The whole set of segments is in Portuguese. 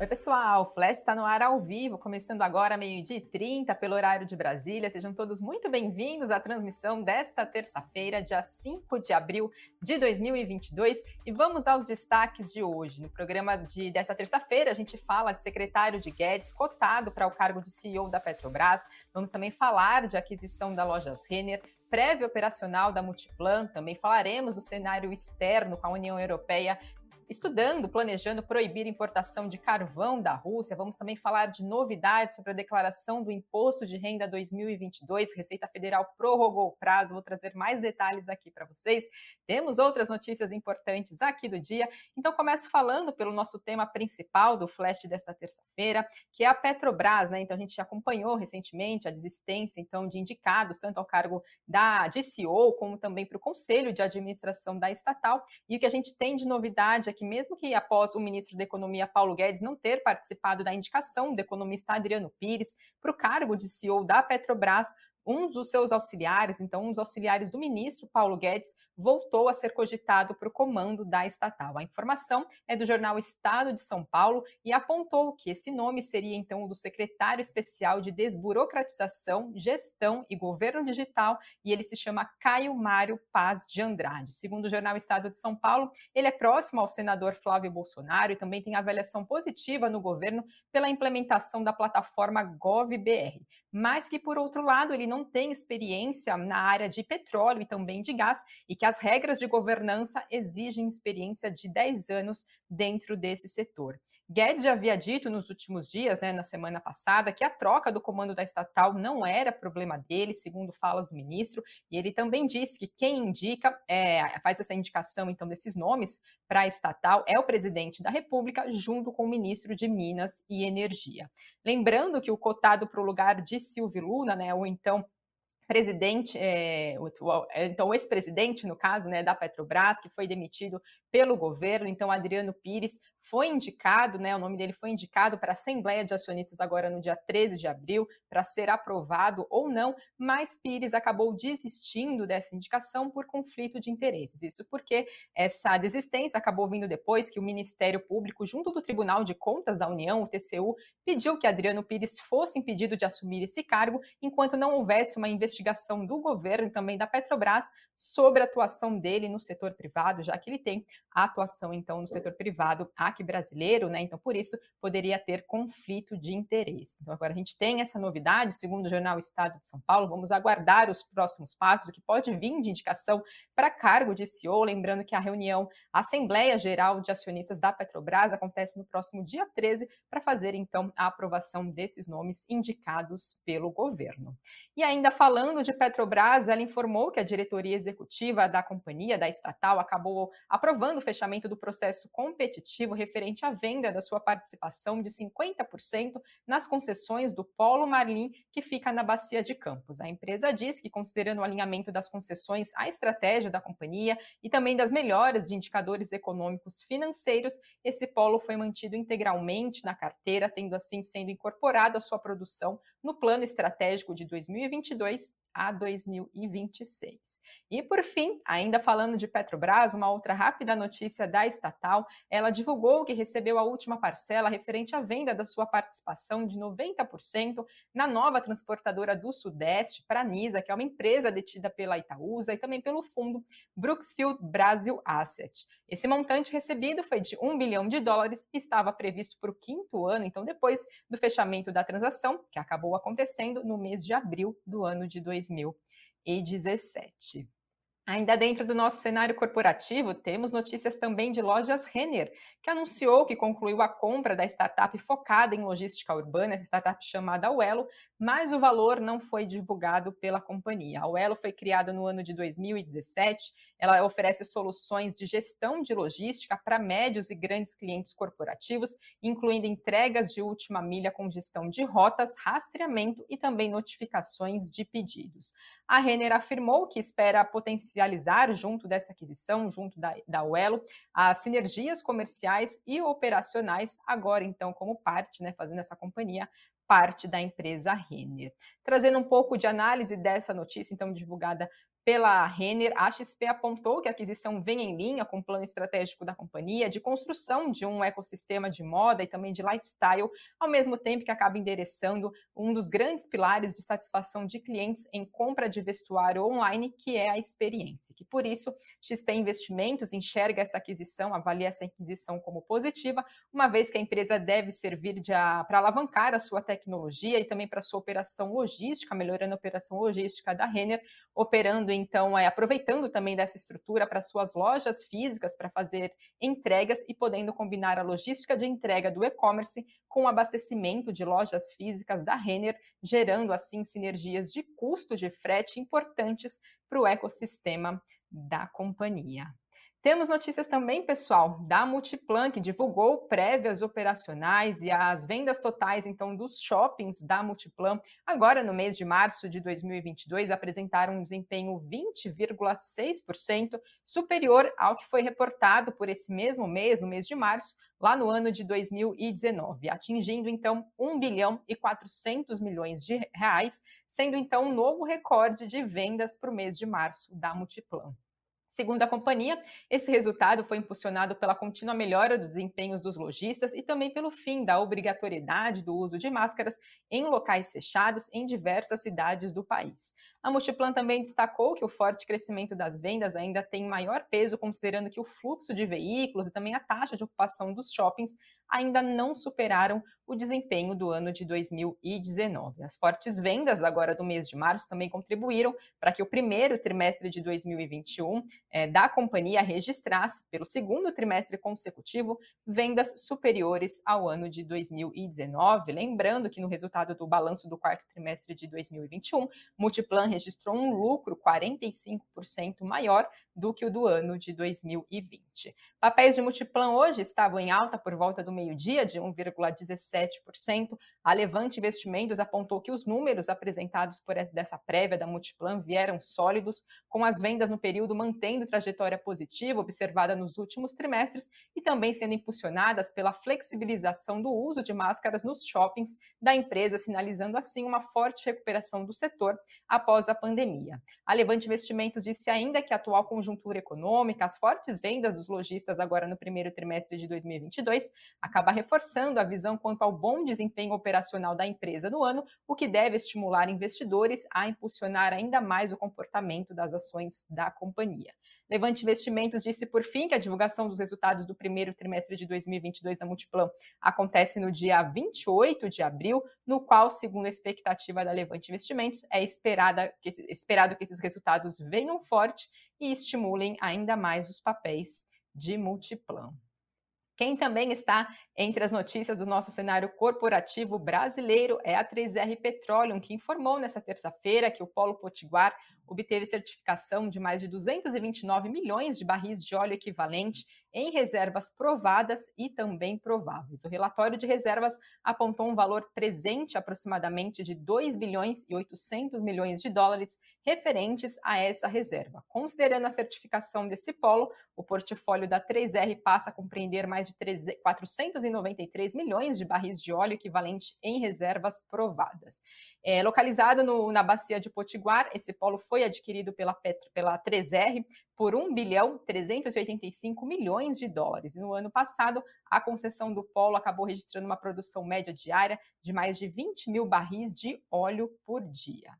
Oi, pessoal. O Flash está no ar ao vivo, começando agora, meio-dia e 30, pelo horário de Brasília. Sejam todos muito bem-vindos à transmissão desta terça-feira, dia 5 de abril de 2022. E vamos aos destaques de hoje. No programa de, desta terça-feira, a gente fala de secretário de Guedes, cotado para o cargo de CEO da Petrobras. Vamos também falar de aquisição da Lojas Renner, prévio operacional da Multiplan. Também falaremos do cenário externo com a União Europeia estudando, planejando proibir importação de carvão da Rússia. Vamos também falar de novidades sobre a declaração do Imposto de Renda 2022. Receita Federal prorrogou o prazo. Vou trazer mais detalhes aqui para vocês. Temos outras notícias importantes aqui do dia. Então, começo falando pelo nosso tema principal do Flash desta terça-feira, que é a Petrobras, né? Então, a gente acompanhou recentemente a desistência então de indicados tanto ao cargo da DCO como também para o Conselho de Administração da estatal. E o que a gente tem de novidade aqui que mesmo que após o ministro da Economia Paulo Guedes não ter participado da indicação do economista Adriano Pires para o cargo de CEO da Petrobras, um dos seus auxiliares, então um dos auxiliares do ministro Paulo Guedes, voltou a ser cogitado para o comando da estatal. A informação é do jornal Estado de São Paulo e apontou que esse nome seria então o do secretário especial de desburocratização, gestão e governo digital, e ele se chama Caio Mário Paz de Andrade. Segundo o jornal Estado de São Paulo, ele é próximo ao senador Flávio Bolsonaro e também tem avaliação positiva no governo pela implementação da plataforma GovBR, mas que por outro lado ele não tem experiência na área de petróleo e também de gás e que as regras de governança exigem experiência de 10 anos dentro desse setor. Guedes já havia dito nos últimos dias, né, na semana passada, que a troca do comando da estatal não era problema dele, segundo falas do ministro, e ele também disse que quem indica, é, faz essa indicação então desses nomes para a estatal é o presidente da República, junto com o ministro de Minas e Energia. Lembrando que o cotado para o lugar de Silvio Luna, né, ou então presidente, é, o, então ex-presidente, no caso, né, da Petrobras, que foi demitido pelo governo, então Adriano Pires foi indicado, né, o nome dele foi indicado para a Assembleia de Acionistas agora no dia 13 de abril, para ser aprovado ou não, mas Pires acabou desistindo dessa indicação por conflito de interesses. Isso porque essa desistência acabou vindo depois que o Ministério Público, junto do Tribunal de Contas da União, o TCU, pediu que Adriano Pires fosse impedido de assumir esse cargo enquanto não houvesse uma investigação do governo e também da Petrobras sobre a atuação dele no setor privado, já que ele tem a atuação então no setor privado brasileiro, né? Então, por isso, poderia ter conflito de interesse. Então, agora a gente tem essa novidade, segundo o jornal Estado de São Paulo. Vamos aguardar os próximos passos, o que pode vir de indicação para cargo de CEO. Lembrando que a reunião, a Assembleia Geral de Acionistas da Petrobras, acontece no próximo dia 13, para fazer, então, a aprovação desses nomes indicados pelo governo. E ainda falando de Petrobras, ela informou que a diretoria executiva da companhia, da estatal, acabou aprovando o fechamento do processo competitivo referente à venda da sua participação de 50% nas concessões do Polo Marlim, que fica na Bacia de Campos. A empresa diz que, considerando o alinhamento das concessões à estratégia da companhia e também das melhoras de indicadores econômicos financeiros, esse polo foi mantido integralmente na carteira, tendo assim sendo incorporado à sua produção no plano estratégico de 2022 a 2026. E por fim, ainda falando de Petrobras, uma outra rápida notícia da estatal, ela divulgou que recebeu a última parcela referente à venda da sua participação de 90% na nova transportadora do Sudeste para a Nisa, que é uma empresa detida pela Itaúsa e também pelo fundo Brooksfield Brasil Asset. Esse montante recebido foi de 1 bilhão de dólares e estava previsto para o quinto ano, então depois do fechamento da transação, que acabou acontecendo no mês de abril do ano de 2020. 2017. Ainda dentro do nosso cenário corporativo, temos notícias também de lojas Renner, que anunciou que concluiu a compra da startup focada em logística urbana, essa startup chamada Uelo, mas o valor não foi divulgado pela companhia. A Uelo foi criada no ano de 2017, ela oferece soluções de gestão de logística para médios e grandes clientes corporativos, incluindo entregas de última milha com gestão de rotas, rastreamento e também notificações de pedidos. A Renner afirmou que espera potencializar, junto dessa aquisição, junto da, da Uelo, as sinergias comerciais e operacionais, agora então como parte, né, fazendo essa companhia, parte da empresa Renner. Trazendo um pouco de análise dessa notícia, então divulgada pela Renner, a XP apontou que a aquisição vem em linha com o plano estratégico da companhia de construção de um ecossistema de moda e também de lifestyle, ao mesmo tempo que acaba endereçando um dos grandes pilares de satisfação de clientes em compra de vestuário online, que é a experiência. Que por isso, XP Investimentos enxerga essa aquisição, avalia essa aquisição como positiva, uma vez que a empresa deve servir para alavancar a sua tecnologia e também para sua operação logística, melhorando a operação logística da Renner, operando em então é aproveitando também dessa estrutura para suas lojas físicas para fazer entregas e podendo combinar a logística de entrega do e-commerce com o abastecimento de lojas físicas da Renner, gerando assim sinergias de custo de frete importantes para o ecossistema da companhia. Temos notícias também, pessoal, da Multiplan, que divulgou prévias operacionais e as vendas totais, então, dos shoppings da Multiplan, agora no mês de março de 2022, apresentaram um desempenho 20,6% superior ao que foi reportado por esse mesmo mês, no mês de março, lá no ano de 2019, atingindo, então, 1 bilhão e 400 milhões de reais, sendo, então, um novo recorde de vendas para o mês de março da Multiplan. Segundo a companhia, esse resultado foi impulsionado pela contínua melhora dos desempenhos dos lojistas e também pelo fim da obrigatoriedade do uso de máscaras em locais fechados em diversas cidades do país. A Multiplan também destacou que o forte crescimento das vendas ainda tem maior peso, considerando que o fluxo de veículos e também a taxa de ocupação dos shoppings ainda não superaram o desempenho do ano de 2019. As fortes vendas agora do mês de março também contribuíram para que o primeiro trimestre de 2021 eh, da companhia registrasse, pelo segundo trimestre consecutivo, vendas superiores ao ano de 2019. Lembrando que no resultado do balanço do quarto trimestre de 2021, Multiplan registrou um lucro 45% maior do que o do ano de 2020. Papéis de Multiplan hoje estavam em alta por volta do meio-dia, de 1,17%. A Levante Investimentos apontou que os números apresentados por dessa prévia da Multiplan vieram sólidos, com as vendas no período mantendo trajetória positiva observada nos últimos trimestres e também sendo impulsionadas pela flexibilização do uso de máscaras nos shoppings da empresa, sinalizando assim uma forte recuperação do setor após a pandemia. A Levante Investimentos disse ainda que a atual conjuntura econômica, as fortes vendas dos lojistas agora no primeiro trimestre de 2022, acaba reforçando a visão quanto ao bom desempenho operacional da empresa no ano, o que deve estimular investidores a impulsionar ainda mais o comportamento das ações da companhia. Levante Investimentos disse, por fim, que a divulgação dos resultados do primeiro trimestre de 2022 da Multiplan acontece no dia 28 de abril, no qual, segundo a expectativa da Levante Investimentos, é esperada que, esperado que esses resultados venham forte e estimulem ainda mais os papéis de Multiplan. Quem também está entre as notícias do nosso cenário corporativo brasileiro é a 3R Petroleum, que informou nesta terça-feira que o Polo Potiguar obteve certificação de mais de 229 milhões de barris de óleo equivalente em reservas provadas e também prováveis. O relatório de reservas apontou um valor presente aproximadamente de 2 bilhões e 800 milhões de dólares referentes a essa reserva. Considerando a certificação desse polo, o portfólio da 3R passa a compreender mais de 493 milhões de barris de óleo equivalente em reservas provadas. É, localizado no, na bacia de Potiguar, esse polo foi adquirido pela, Petro, pela 3R por 1 bilhão 385 milhões de dólares. No ano passado, a concessão do polo acabou registrando uma produção média diária de mais de 20 mil barris de óleo por dia.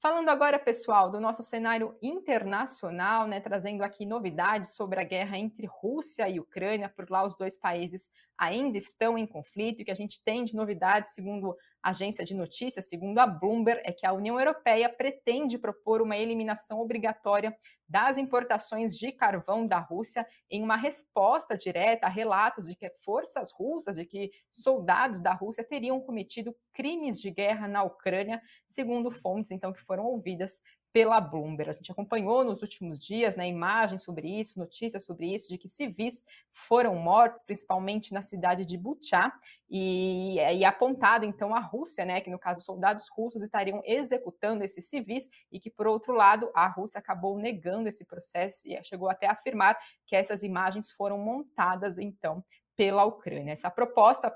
Falando agora, pessoal, do nosso cenário internacional, né, trazendo aqui novidades sobre a guerra entre Rússia e Ucrânia, por lá os dois países ainda estão em conflito, e que a gente tem de novidades, segundo a agência de notícias, segundo a Bloomberg, é que a União Europeia pretende propor uma eliminação obrigatória das importações de carvão da Rússia em uma resposta direta a relatos de que forças russas, de que soldados da Rússia teriam cometido crimes de guerra na Ucrânia, segundo fontes então que foram ouvidas pela Bloomberg. A gente acompanhou nos últimos dias né, imagens sobre isso, notícias sobre isso, de que civis foram mortos, principalmente na cidade de Butchá, e, e apontado então a Rússia, né, que no caso soldados russos estariam executando esses civis, e que por outro lado a Rússia acabou negando esse processo e chegou até a afirmar que essas imagens foram montadas então pela Ucrânia. Essa proposta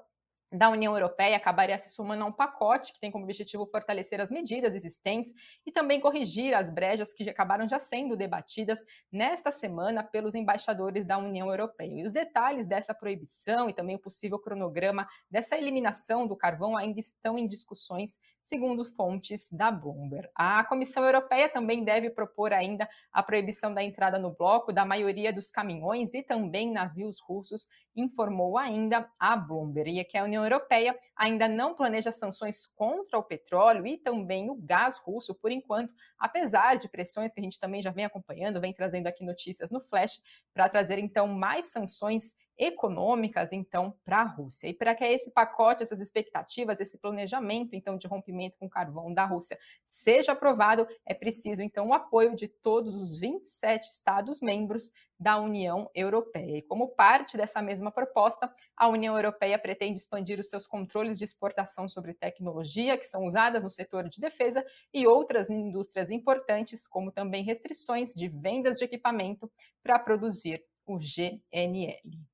da União Europeia acabaria se somando a um pacote que tem como objetivo fortalecer as medidas existentes e também corrigir as brechas que acabaram já sendo debatidas nesta semana pelos embaixadores da União Europeia. E os detalhes dessa proibição e também o possível cronograma dessa eliminação do carvão ainda estão em discussões, segundo fontes da Bloomberg. A Comissão Europeia também deve propor ainda a proibição da entrada no bloco da maioria dos caminhões e também navios russos, informou ainda a Bloomberg. E que a União Europeia ainda não planeja sanções contra o petróleo e também o gás russo por enquanto, apesar de pressões que a gente também já vem acompanhando, vem trazendo aqui notícias no Flash para trazer então mais sanções econômicas, então, para a Rússia. E para que esse pacote, essas expectativas, esse planejamento, então, de rompimento com carvão da Rússia seja aprovado, é preciso, então, o apoio de todos os 27 Estados-membros da União Europeia. E como parte dessa mesma proposta, a União Europeia pretende expandir os seus controles de exportação sobre tecnologia que são usadas no setor de defesa e outras indústrias importantes, como também restrições de vendas de equipamento para produzir o GNL.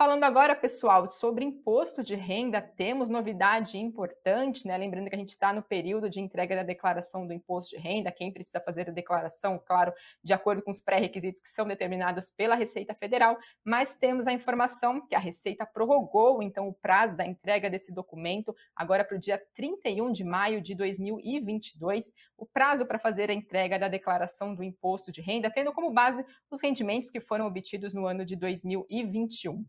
Falando agora, pessoal, sobre imposto de renda, temos novidade importante, né? Lembrando que a gente está no período de entrega da declaração do imposto de renda, quem precisa fazer a declaração, claro, de acordo com os pré-requisitos que são determinados pela Receita Federal, mas temos a informação que a Receita prorrogou, então, o prazo da entrega desse documento, agora para o dia 31 de maio de 2022, o prazo para fazer a entrega da declaração do imposto de renda, tendo como base os rendimentos que foram obtidos no ano de 2021.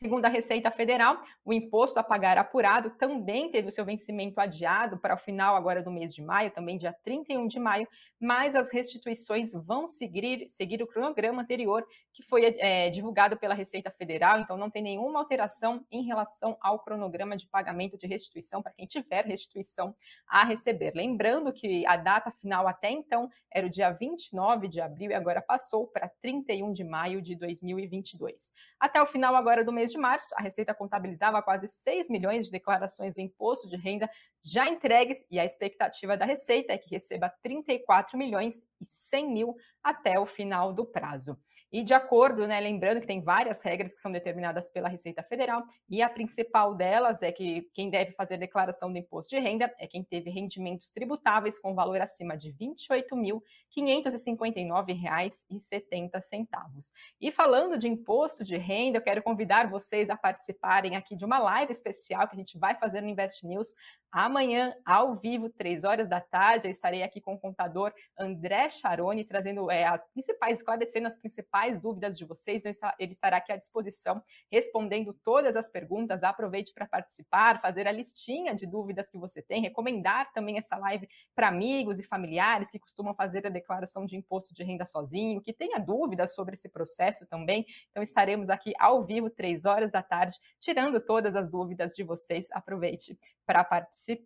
Segundo a Receita Federal, o imposto a pagar apurado também teve o seu vencimento adiado para o final agora do mês de maio, também dia 31 de maio, mas as restituições vão seguir, seguir o cronograma anterior que foi é, divulgado pela Receita Federal, então não tem nenhuma alteração em relação ao cronograma de pagamento de restituição para quem tiver restituição a receber. Lembrando que a data final até então era o dia 29 de abril e agora passou para 31 de maio de 2022. Até o final agora do mês mês de março, a Receita contabilizava quase 6 milhões de declarações do imposto de renda já entregues e a expectativa da Receita é que receba 34 milhões e 100 mil até o final do prazo. E de acordo, né, lembrando que tem várias regras que são determinadas pela Receita Federal, e a principal delas é que quem deve fazer declaração do imposto de renda é quem teve rendimentos tributáveis com valor acima de R$ 28.559,70. E falando de imposto de renda, eu quero convidar vocês a participarem aqui de uma live especial que a gente vai fazer no Invest News Amanhã, ao vivo, três horas da tarde, eu estarei aqui com o contador André Charoni, trazendo é, as principais, esclarecendo as principais dúvidas de vocês. Ele estará aqui à disposição, respondendo todas as perguntas. Aproveite para participar, fazer a listinha de dúvidas que você tem, recomendar também essa live para amigos e familiares que costumam fazer a declaração de imposto de renda sozinho, que tenha dúvidas sobre esse processo também. Então, estaremos aqui ao vivo, três horas da tarde, tirando todas as dúvidas de vocês. Aproveite para participar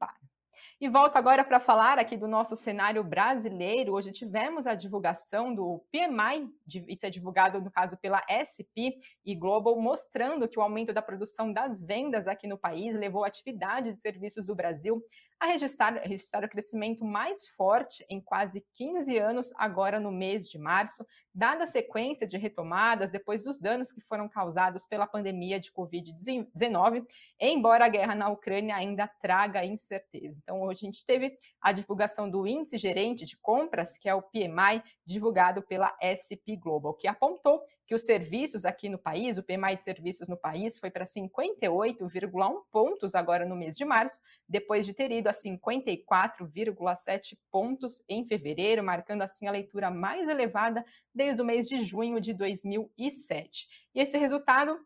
E volto agora para falar aqui do nosso cenário brasileiro. Hoje tivemos a divulgação do PMI, isso é divulgado no caso pela SP e Global, mostrando que o aumento da produção das vendas aqui no país levou a atividade de serviços do Brasil a registrar, registrar o crescimento mais forte em quase 15 anos, agora no mês de março, dada a sequência de retomadas depois dos danos que foram causados pela pandemia de Covid-19, embora a guerra na Ucrânia ainda traga incerteza. Então, hoje a gente teve a divulgação do Índice Gerente de Compras, que é o PMI, divulgado pela SP Global, que apontou que os serviços aqui no país, o PMI de serviços no país, foi para 58,1 pontos agora no mês de março, depois de ter ido a 54,7 pontos em fevereiro, marcando assim a leitura mais elevada desde o mês de junho de 2007. E esse resultado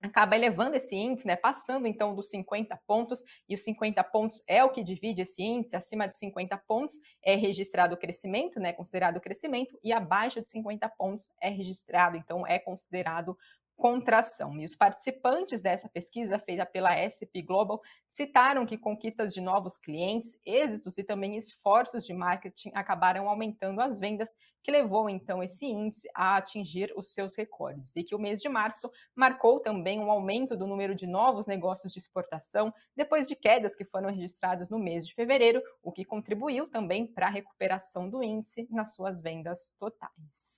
acaba elevando esse índice, né, passando então dos 50 pontos, e os 50 pontos é o que divide esse índice, acima de 50 pontos é registrado o crescimento, né, considerado crescimento, e abaixo de 50 pontos é registrado, então é considerado contração. E os participantes dessa pesquisa feita pela SP Global citaram que conquistas de novos clientes, êxitos e também esforços de marketing acabaram aumentando as vendas, que levou então esse índice a atingir os seus recordes. E que o mês de março marcou também um aumento do número de novos negócios de exportação, depois de quedas que foram registradas no mês de fevereiro, o que contribuiu também para a recuperação do índice nas suas vendas totais.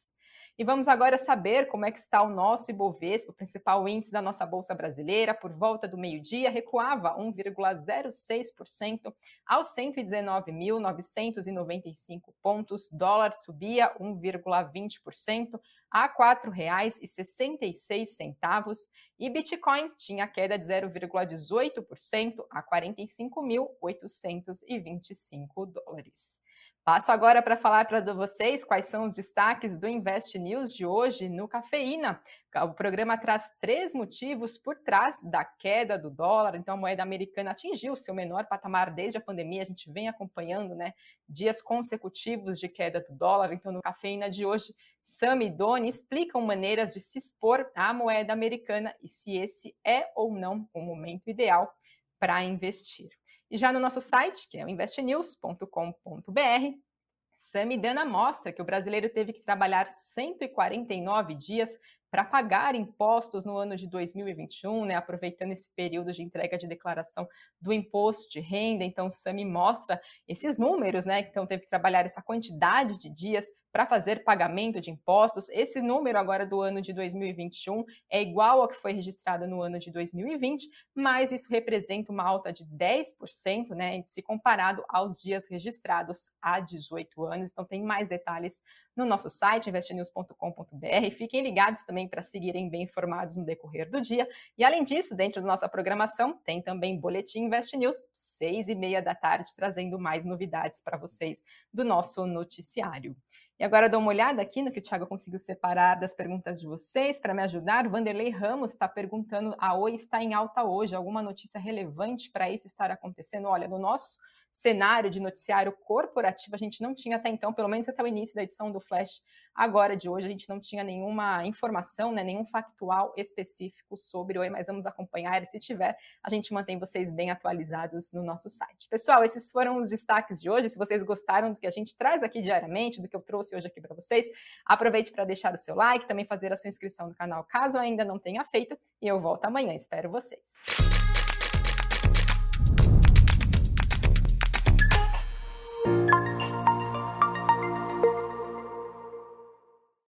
E vamos agora saber como é que está o nosso Ibovespa, o principal índice da nossa Bolsa Brasileira, por volta do meio-dia, recuava 1,06% aos 119.995 pontos, dólar subia 1,20% a R$ 4,66 e Bitcoin tinha queda de 0,18% a 45.825 dólares. Passo agora para falar para vocês quais são os destaques do Invest News de hoje no Cafeína. O programa traz três motivos por trás da queda do dólar. Então, a moeda americana atingiu seu menor patamar desde a pandemia. A gente vem acompanhando né, dias consecutivos de queda do dólar. Então, no Cafeína de hoje, Sam e Doni explicam maneiras de se expor à moeda americana e se esse é ou não o momento ideal para investir. E já no nosso site, que é o investnews.com.br, Samidana mostra que o brasileiro teve que trabalhar 149 dias para pagar impostos no ano de 2021, né, aproveitando esse período de entrega de declaração do imposto de renda. Então, o SAMI mostra esses números, né, então teve que trabalhar essa quantidade de dias para fazer pagamento de impostos. Esse número agora do ano de 2021 é igual ao que foi registrado no ano de 2020, mas isso representa uma alta de 10%, né, se comparado aos dias registrados há 18 anos. Então tem mais detalhes no nosso site investnews.com.br. Fiquem ligados também para seguirem bem informados no decorrer do dia. E além disso, dentro da nossa programação, tem também Boletim Invest News, seis e meia da tarde, trazendo mais novidades para vocês do nosso noticiário. E agora dou uma olhada aqui no que o Thiago conseguiu separar das perguntas de vocês para me ajudar. Vanderlei Ramos está perguntando: a Oi está em alta hoje? Alguma notícia relevante para isso estar acontecendo? Olha, no nosso cenário de noticiário corporativo, a gente não tinha até então, pelo menos até o início da edição do Flash agora de hoje, a gente não tinha nenhuma informação, né, nenhum factual específico sobre Oi, mas vamos acompanhar e se tiver, a gente mantém vocês bem atualizados no nosso site. Pessoal, esses foram os destaques de hoje. Se vocês gostaram do que a gente traz aqui diariamente, do que eu trouxe hoje aqui para vocês, aproveite para deixar o seu like, também fazer a sua inscrição no canal caso ainda não tenha feito, e eu volto amanhã. Espero vocês.